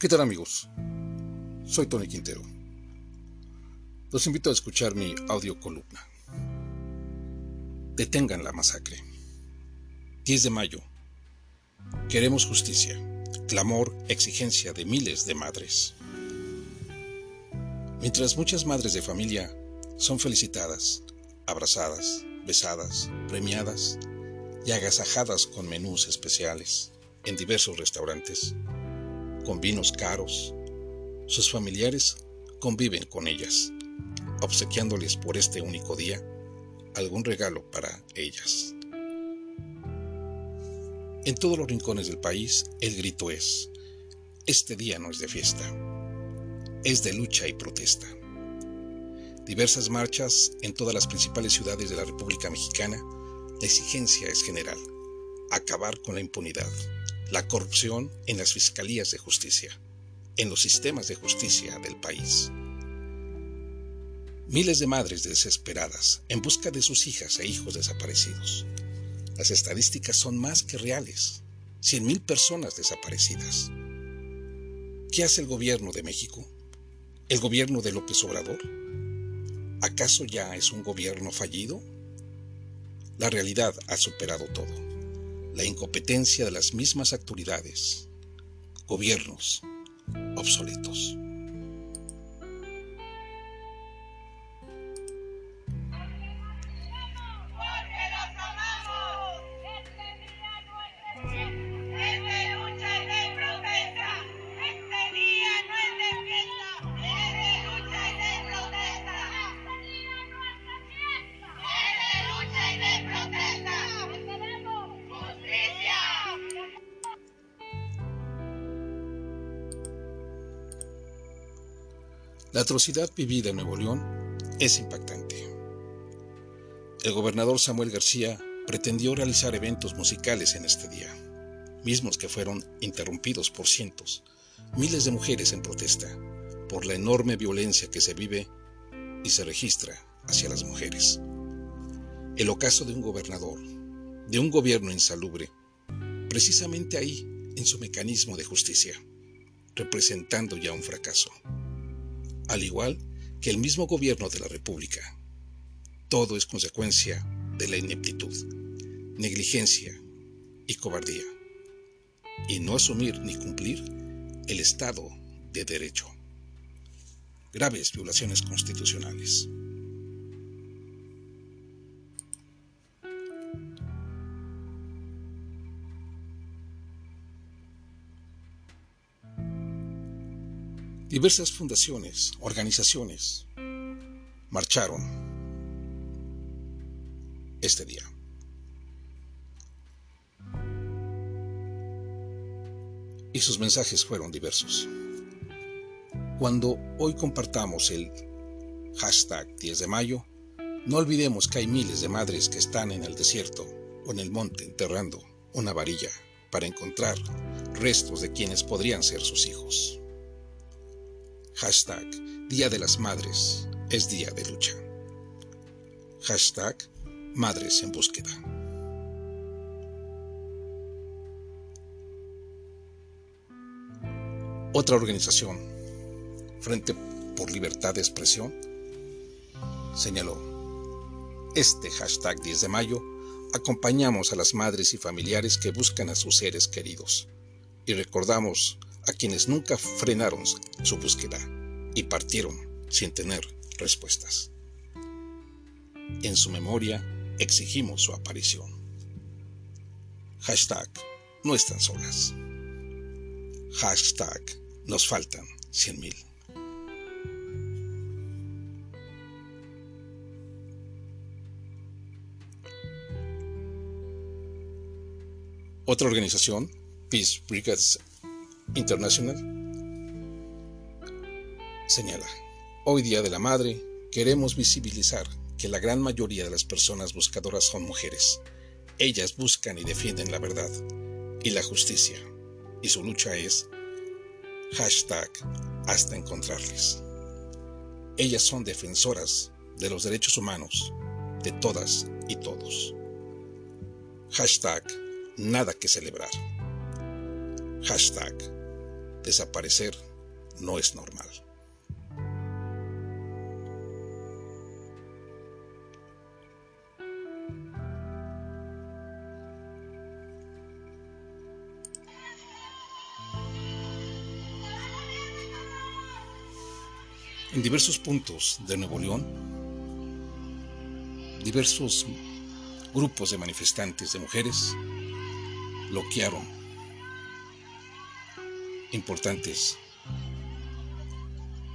¿Qué tal amigos? Soy Tony Quintero. Los invito a escuchar mi audio columna. Detengan la masacre. 10 de mayo. Queremos justicia. Clamor, exigencia de miles de madres. Mientras muchas madres de familia son felicitadas, abrazadas, besadas, premiadas y agasajadas con menús especiales en diversos restaurantes, con vinos caros, sus familiares conviven con ellas, obsequiándoles por este único día algún regalo para ellas. En todos los rincones del país el grito es, este día no es de fiesta, es de lucha y protesta. Diversas marchas en todas las principales ciudades de la República Mexicana, la exigencia es general, acabar con la impunidad, la corrupción en las fiscalías de justicia, en los sistemas de justicia del país. Miles de madres desesperadas en busca de sus hijas e hijos desaparecidos. Las estadísticas son más que reales. 100.000 personas desaparecidas. ¿Qué hace el gobierno de México? ¿El gobierno de López Obrador? ¿Acaso ya es un gobierno fallido? La realidad ha superado todo. La incompetencia de las mismas autoridades, gobiernos obsoletos. La atrocidad vivida en Nuevo León es impactante. El gobernador Samuel García pretendió realizar eventos musicales en este día, mismos que fueron interrumpidos por cientos, miles de mujeres en protesta por la enorme violencia que se vive y se registra hacia las mujeres. El ocaso de un gobernador, de un gobierno insalubre, precisamente ahí, en su mecanismo de justicia, representando ya un fracaso al igual que el mismo gobierno de la República. Todo es consecuencia de la ineptitud, negligencia y cobardía, y no asumir ni cumplir el Estado de Derecho. Graves violaciones constitucionales. Diversas fundaciones, organizaciones marcharon este día. Y sus mensajes fueron diversos. Cuando hoy compartamos el hashtag 10 de mayo, no olvidemos que hay miles de madres que están en el desierto o en el monte enterrando una varilla para encontrar restos de quienes podrían ser sus hijos. Hashtag Día de las Madres es día de lucha. Hashtag Madres en búsqueda. Otra organización, Frente por Libertad de Expresión, señaló, este hashtag 10 de mayo acompañamos a las madres y familiares que buscan a sus seres queridos y recordamos a quienes nunca frenaron su búsqueda y partieron sin tener respuestas. En su memoria exigimos su aparición. Hashtag no están solas. Hashtag nos faltan 100.000. Otra organización, Peace Brigades International señala, hoy Día de la Madre queremos visibilizar que la gran mayoría de las personas buscadoras son mujeres. Ellas buscan y defienden la verdad y la justicia, y su lucha es hashtag hasta encontrarles. Ellas son defensoras de los derechos humanos de todas y todos. Hashtag nada que celebrar. Hashtag desaparecer no es normal. En diversos puntos de Nuevo León, diversos grupos de manifestantes de mujeres bloquearon importantes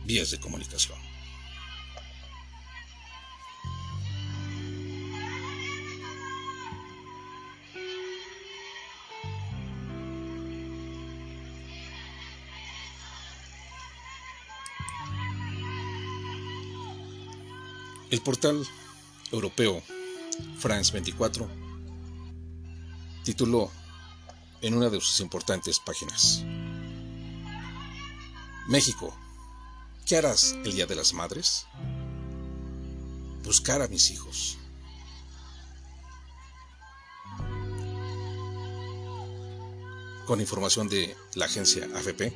vías de comunicación. El portal europeo France 24 tituló en una de sus importantes páginas México, ¿qué harás el Día de las Madres? Buscar a mis hijos. Con información de la agencia AFP,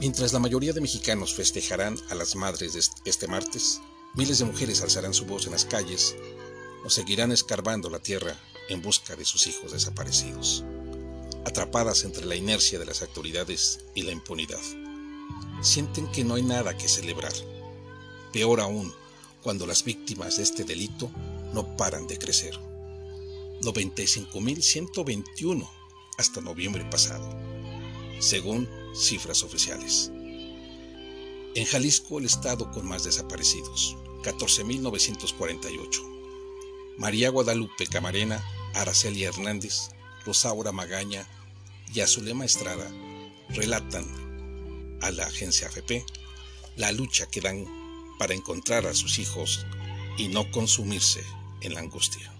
mientras la mayoría de mexicanos festejarán a las madres este martes, Miles de mujeres alzarán su voz en las calles o seguirán escarbando la tierra en busca de sus hijos desaparecidos, atrapadas entre la inercia de las autoridades y la impunidad. Sienten que no hay nada que celebrar. Peor aún, cuando las víctimas de este delito no paran de crecer. 95.121 hasta noviembre pasado, según cifras oficiales. En Jalisco, el estado con más desaparecidos, 14.948. María Guadalupe Camarena, Araceli Hernández, Rosaura Magaña y Azulema Estrada relatan a la agencia AFP la lucha que dan para encontrar a sus hijos y no consumirse en la angustia.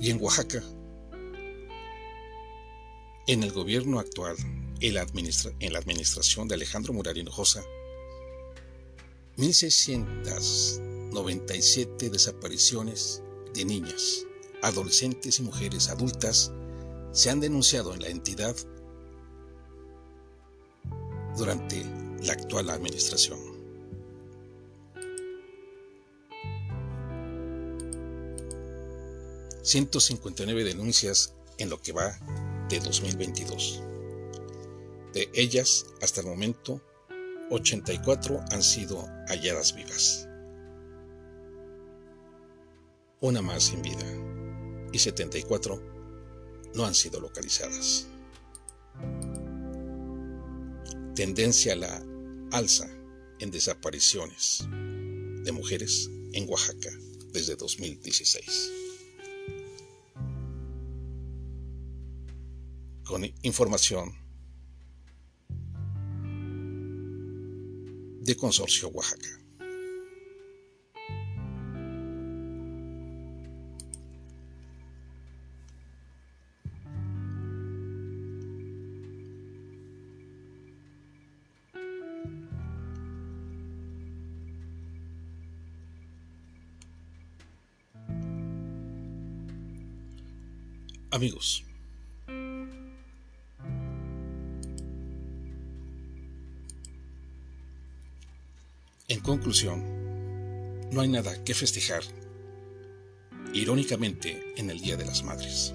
Y en Oaxaca, en el gobierno actual, en la, administración de Alejandro Murari Hinojosa, 1.697 desapariciones de niñas, adolescentes y mujeres adultas se han denunciado en la entidad durante la actual administración. 159 denuncias en lo que va de 2022. De ellas, hasta el momento, 84 han sido halladas vivas. Una más sin vida y 74 no han sido localizadas. Tendencia a la alza en desapariciones de mujeres en Oaxaca desde 2016. Con información de Consorcio Oaxaca. Amigos, En conclusión, no hay nada que festejar, irónicamente, en el Día de las Madres.